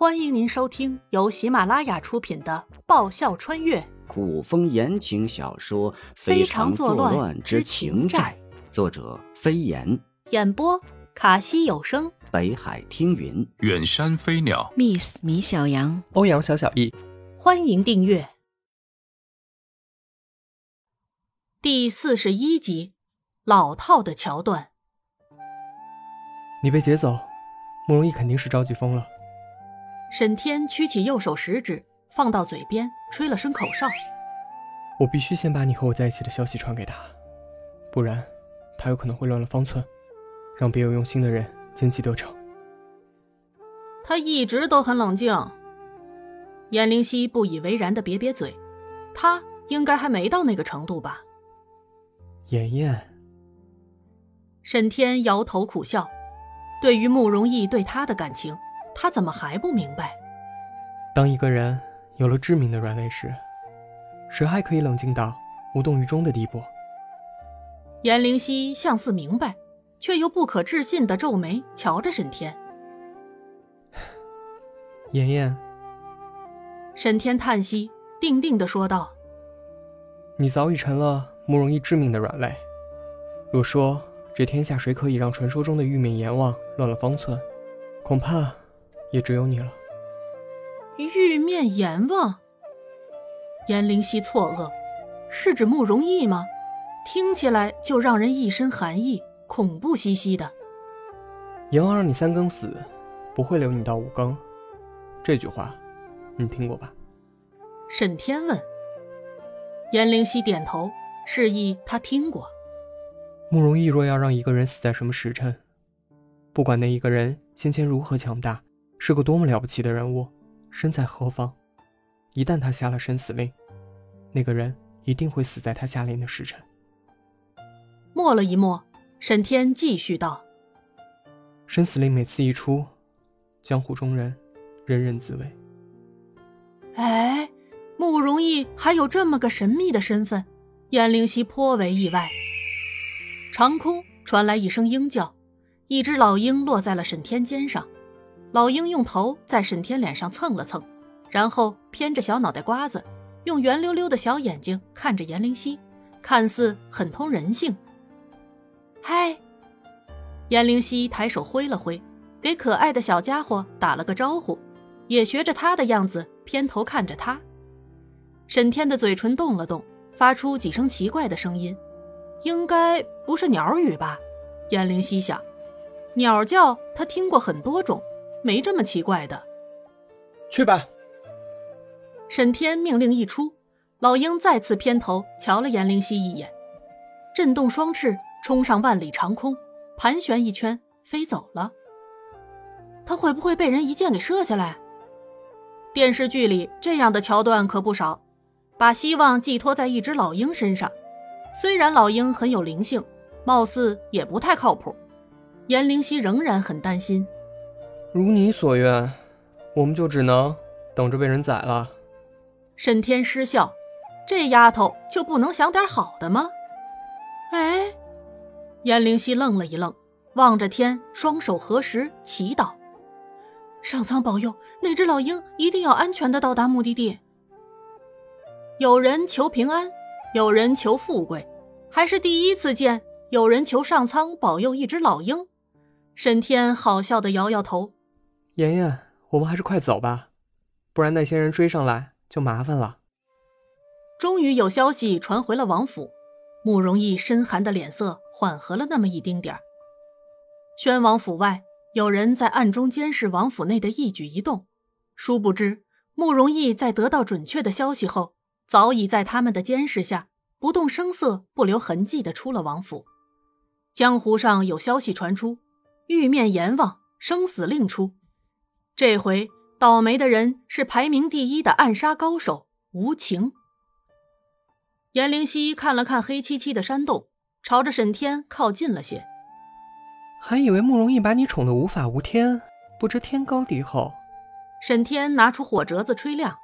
欢迎您收听由喜马拉雅出品的《爆笑穿越古风言情小说《非常作乱之情债》，作者飞檐，》，演播卡西有声，北海听云。远山飞鸟，Miss 米小羊，欧阳小小易，欢迎订阅。第四十一集，老套的桥段。你被劫走，慕容易肯定是着急疯了。沈天屈起右手食指，放到嘴边，吹了声口哨。我必须先把你和我在一起的消息传给他，不然他有可能会乱了方寸，让别有用心的人奸计得逞。他一直都很冷静。颜灵犀不以为然的瘪瘪嘴，他应该还没到那个程度吧？妍妍，沈天摇头苦笑，对于慕容逸对他的感情，他怎么还不明白？当一个人有了致命的软肋时，谁还可以冷静到无动于衷的地步？颜灵犀像似明白，却又不可置信的皱眉瞧着沈天。妍妍，沈天叹息，定定的说道你早已成了慕容易致命的软肋。若说这天下谁可以让传说中的玉面阎王乱了方寸，恐怕也只有你了。：“玉面阎王。”颜灵犀错愕，是指慕容易吗？听起来就让人一身寒意，恐怖兮兮的。阎王让你三更死，不会留你到五更。这句话，你听过吧？沈天问。颜灵犀点头，示意他听过。慕容易若要让一个人死在什么时辰，不管那一个人先前如何强大，是个多么了不起的人物，身在何方，一旦他下了生死令，那个人一定会死在他下令的时辰。默了一默，沈天继续道生死令每次一出，江湖中人人人自危。：“哎，慕容易还有这么个神秘的身份，燕灵犀颇为意外。”长空传来一声鹰叫，一只老鹰落在了沈天肩上。老鹰用头在沈天脸上蹭了蹭，然后偏着小脑袋瓜子，用圆溜溜的小眼睛看着颜灵犀，看似很通人性。嗨，颜灵犀抬手挥了挥，给可爱的小家伙打了个招呼，也学着他的样子偏头看着他。沈天的嘴唇动了动，发出几声奇怪的声音，应该不是鸟语吧？颜灵犀想，鸟叫他听过很多种，没这么奇怪的。去吧。沈天命令一出，老鹰再次偏头瞧了颜灵犀一眼，震动双翅冲上万里长空，盘旋一圈飞走了。他会不会被人一箭给射下来？电视剧里这样的桥段可不少，把希望寄托在一只老鹰身上。虽然老鹰很有灵性，貌似也不太靠谱。颜灵犀仍然很担心。如你所愿，我们就只能等着被人宰了。沈天失笑，这丫头就不能想点好的吗？哎，燕灵犀愣了一愣，望着天，双手合十祈祷：“上苍保佑，那只老鹰一定要安全的到达目的地。”有人求平安，有人求富贵，还是第一次见有人求上苍保佑一只老鹰。沈天好笑的摇摇头，妍妍，我们还是快走吧，不然那些人追上来就麻烦了。终于有消息传回了王府，慕容易深寒的脸色缓和了那么一丁点儿。宣王府外，有人在暗中监视王府内的一举一动。殊不知，慕容易在得到准确的消息后，早已在他们的监视下，不动声色、不留痕迹的出了王府。江湖上有消息传出，玉面阎王生死令出，这回倒霉的人是排名第一的暗杀高手无情。颜灵犀看了看黑漆漆的山洞，朝着沈天靠近了些。还以为慕容易把你宠得无法无天，不知天高地厚。沈天拿出火折子吹亮，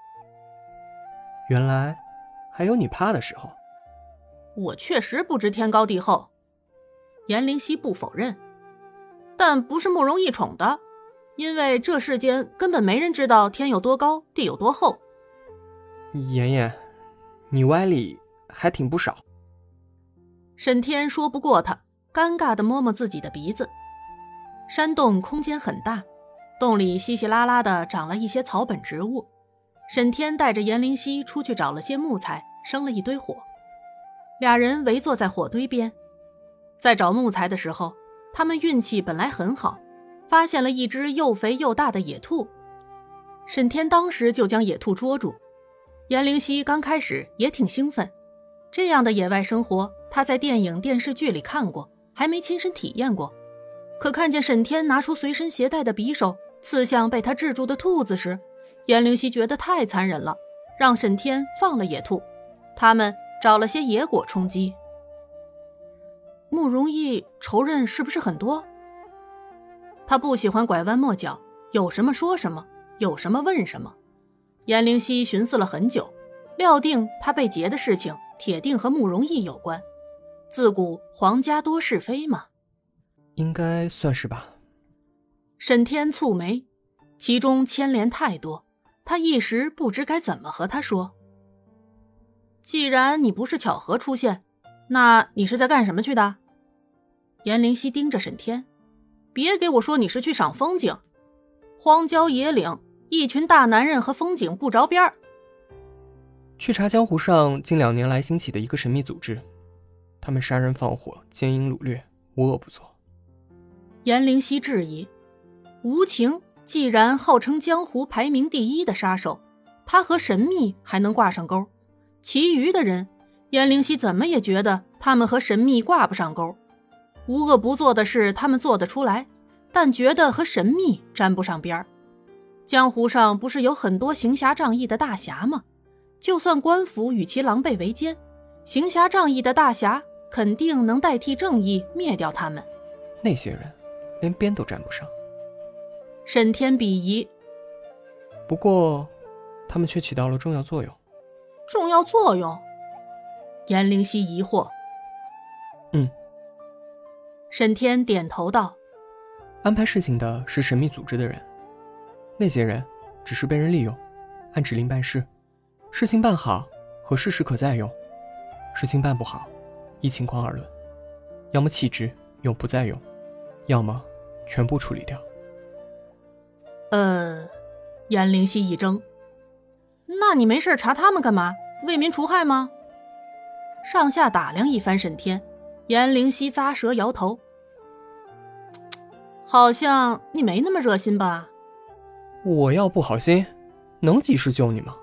原来还有你怕的时候。我确实不知天高地厚。颜灵犀不否认，但不是慕容易宠的。因为这世间根本没人知道天有多高，地有多厚。妍妍，你歪理还挺不少。沈天说不过他，尴尬的摸摸自己的鼻子。山洞空间很大，洞里稀稀拉拉的长了一些草本植物。沈天带着颜灵犀出去找了些木材，生了一堆火。俩人围坐在火堆边，在找木材的时候，他们运气本来很好，发现了一只又肥又大的野兔。沈天当时就将野兔捉住。颜灵溪刚开始也挺兴奋，这样的野外生活他在电影、电视剧里看过，还没亲身体验过。可看见沈天拿出随身携带的匕首刺向被他制住的兔子时，颜灵溪觉得太残忍了，让沈天放了野兔。他们找了些野果充饥。慕容易仇人是不是很多？他不喜欢拐弯抹角，有什么说什么，有什么问什么。颜灵溪寻思了很久，料定他被劫的事情铁定和慕容易有关。自古皇家多是非嘛，应该算是吧。沈天蹙眉，其中牵连太多，他一时不知该怎么和他说。既然你不是巧合出现，那你是在干什么去的？颜灵溪盯着沈天，别给我说你是去赏风景，荒郊野岭。一群大男人和风景不着边儿。去查江湖上近两年来兴起的一个神秘组织，他们杀人放火、奸淫掳掠，无恶不作。颜灵溪质疑：无情既然号称江湖排名第一的杀手，他和神秘还能挂上钩？其余的人，颜灵溪怎么也觉得他们和神秘挂不上钩。无恶不作的事他们做得出来，但觉得和神秘沾不上边儿。江湖上不是有很多行侠仗义的大侠吗？就算官府与其狼狈为奸，行侠仗义的大侠肯定能代替正义灭掉他们。那些人连边都沾不上。沈天鄙夷。不过，他们却起到了重要作用。重要作用？颜灵溪疑惑。嗯。沈天点头道：“安排事情的是神秘组织的人。”那些人只是被人利用，按指令办事，事情办好和事实可再用，事情办不好，依情况而论，要么弃之永不再用，要么全部处理掉。呃，颜灵溪一怔，那你没事查他们干嘛？为民除害吗？上下打量一番沈天，颜灵溪咂舌摇头，好像你没那么热心吧？我要不好心，能及时救你吗？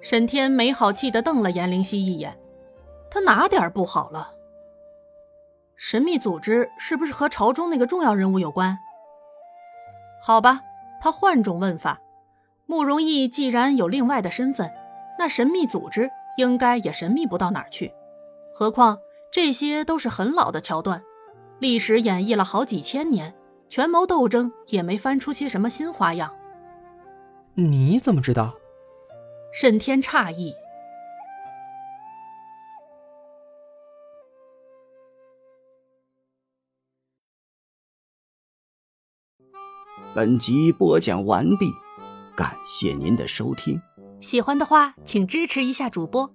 沈天没好气的瞪了严灵溪一眼，他哪点不好了？神秘组织是不是和朝中那个重要人物有关？好吧，他换种问法：慕容易既然有另外的身份，那神秘组织应该也神秘不到哪儿去。何况这些都是很老的桥段，历史演绎了好几千年。权谋斗争也没翻出些什么新花样。你怎么知道？沈天诧异。本集播讲完毕，感谢您的收听。喜欢的话，请支持一下主播，